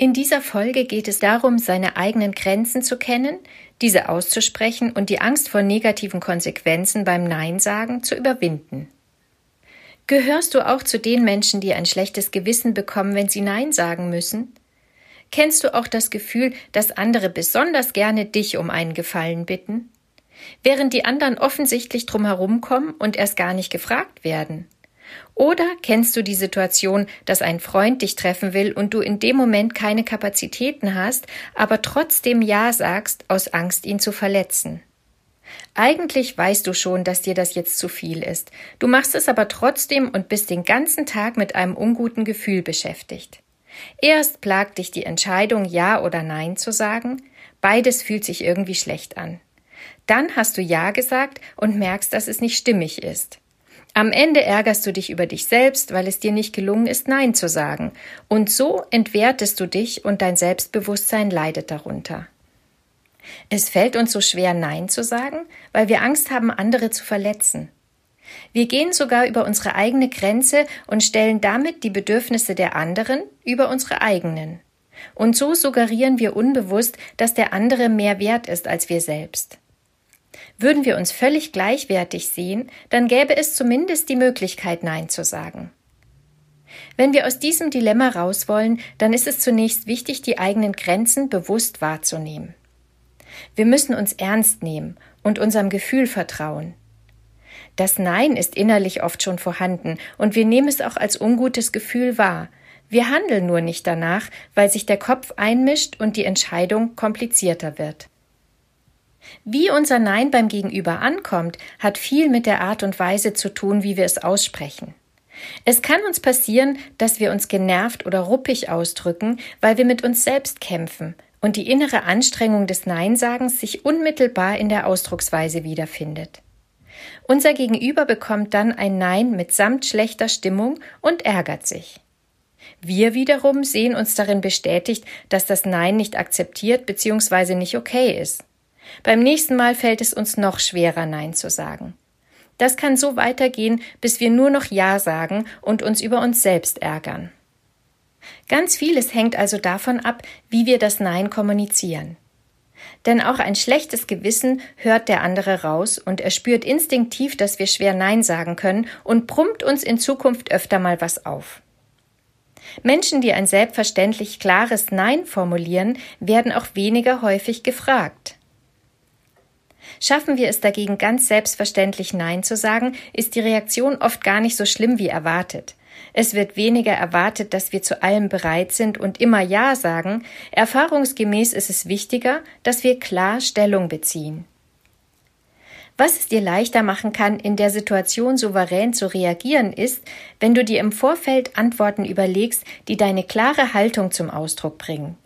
In dieser Folge geht es darum, seine eigenen Grenzen zu kennen, diese auszusprechen und die Angst vor negativen Konsequenzen beim Nein sagen zu überwinden. Gehörst du auch zu den Menschen, die ein schlechtes Gewissen bekommen, wenn sie Nein sagen müssen? Kennst du auch das Gefühl, dass andere besonders gerne dich um einen Gefallen bitten? Während die anderen offensichtlich drum herumkommen und erst gar nicht gefragt werden? Oder kennst du die Situation, dass ein Freund dich treffen will und du in dem Moment keine Kapazitäten hast, aber trotzdem Ja sagst, aus Angst, ihn zu verletzen? Eigentlich weißt du schon, dass dir das jetzt zu viel ist. Du machst es aber trotzdem und bist den ganzen Tag mit einem unguten Gefühl beschäftigt. Erst plagt dich die Entscheidung, Ja oder Nein zu sagen. Beides fühlt sich irgendwie schlecht an. Dann hast du Ja gesagt und merkst, dass es nicht stimmig ist. Am Ende ärgerst du dich über dich selbst, weil es dir nicht gelungen ist, Nein zu sagen. Und so entwertest du dich und dein Selbstbewusstsein leidet darunter. Es fällt uns so schwer, Nein zu sagen, weil wir Angst haben, andere zu verletzen. Wir gehen sogar über unsere eigene Grenze und stellen damit die Bedürfnisse der anderen über unsere eigenen. Und so suggerieren wir unbewusst, dass der andere mehr wert ist als wir selbst. Würden wir uns völlig gleichwertig sehen, dann gäbe es zumindest die Möglichkeit, Nein zu sagen. Wenn wir aus diesem Dilemma raus wollen, dann ist es zunächst wichtig, die eigenen Grenzen bewusst wahrzunehmen. Wir müssen uns ernst nehmen und unserem Gefühl vertrauen. Das Nein ist innerlich oft schon vorhanden und wir nehmen es auch als ungutes Gefühl wahr. Wir handeln nur nicht danach, weil sich der Kopf einmischt und die Entscheidung komplizierter wird. Wie unser Nein beim Gegenüber ankommt, hat viel mit der Art und Weise zu tun, wie wir es aussprechen. Es kann uns passieren, dass wir uns genervt oder ruppig ausdrücken, weil wir mit uns selbst kämpfen und die innere Anstrengung des Neinsagens sich unmittelbar in der Ausdrucksweise wiederfindet. Unser Gegenüber bekommt dann ein Nein mitsamt schlechter Stimmung und ärgert sich. Wir wiederum sehen uns darin bestätigt, dass das Nein nicht akzeptiert bzw. nicht okay ist. Beim nächsten Mal fällt es uns noch schwerer, Nein zu sagen. Das kann so weitergehen, bis wir nur noch Ja sagen und uns über uns selbst ärgern. Ganz vieles hängt also davon ab, wie wir das Nein kommunizieren. Denn auch ein schlechtes Gewissen hört der andere raus und er spürt instinktiv, dass wir schwer Nein sagen können und brummt uns in Zukunft öfter mal was auf. Menschen, die ein selbstverständlich klares Nein formulieren, werden auch weniger häufig gefragt. Schaffen wir es dagegen ganz selbstverständlich Nein zu sagen, ist die Reaktion oft gar nicht so schlimm wie erwartet. Es wird weniger erwartet, dass wir zu allem bereit sind und immer Ja sagen. Erfahrungsgemäß ist es wichtiger, dass wir klar Stellung beziehen. Was es dir leichter machen kann, in der Situation souverän zu reagieren, ist, wenn du dir im Vorfeld Antworten überlegst, die deine klare Haltung zum Ausdruck bringen.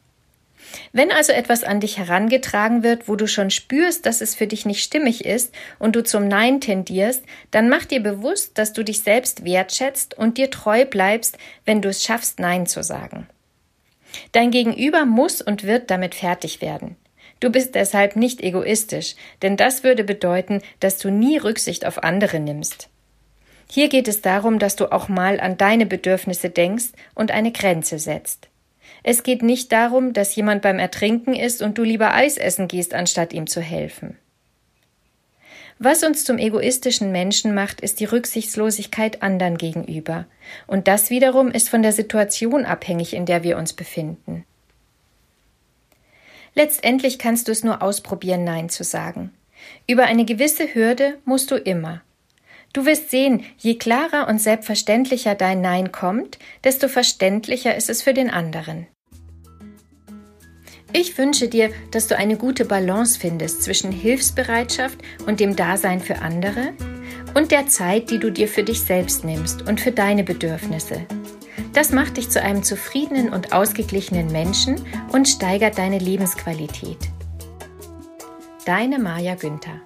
Wenn also etwas an dich herangetragen wird, wo du schon spürst, dass es für dich nicht stimmig ist und du zum Nein tendierst, dann mach dir bewusst, dass du dich selbst wertschätzt und dir treu bleibst, wenn du es schaffst, Nein zu sagen. Dein Gegenüber muss und wird damit fertig werden. Du bist deshalb nicht egoistisch, denn das würde bedeuten, dass du nie Rücksicht auf andere nimmst. Hier geht es darum, dass du auch mal an deine Bedürfnisse denkst und eine Grenze setzt. Es geht nicht darum, dass jemand beim Ertrinken ist und du lieber Eis essen gehst, anstatt ihm zu helfen. Was uns zum egoistischen Menschen macht, ist die Rücksichtslosigkeit anderen gegenüber. Und das wiederum ist von der Situation abhängig, in der wir uns befinden. Letztendlich kannst du es nur ausprobieren, Nein zu sagen. Über eine gewisse Hürde musst du immer. Du wirst sehen, je klarer und selbstverständlicher dein Nein kommt, desto verständlicher ist es für den anderen. Ich wünsche dir, dass du eine gute Balance findest zwischen Hilfsbereitschaft und dem Dasein für andere und der Zeit, die du dir für dich selbst nimmst und für deine Bedürfnisse. Das macht dich zu einem zufriedenen und ausgeglichenen Menschen und steigert deine Lebensqualität. Deine Maja Günther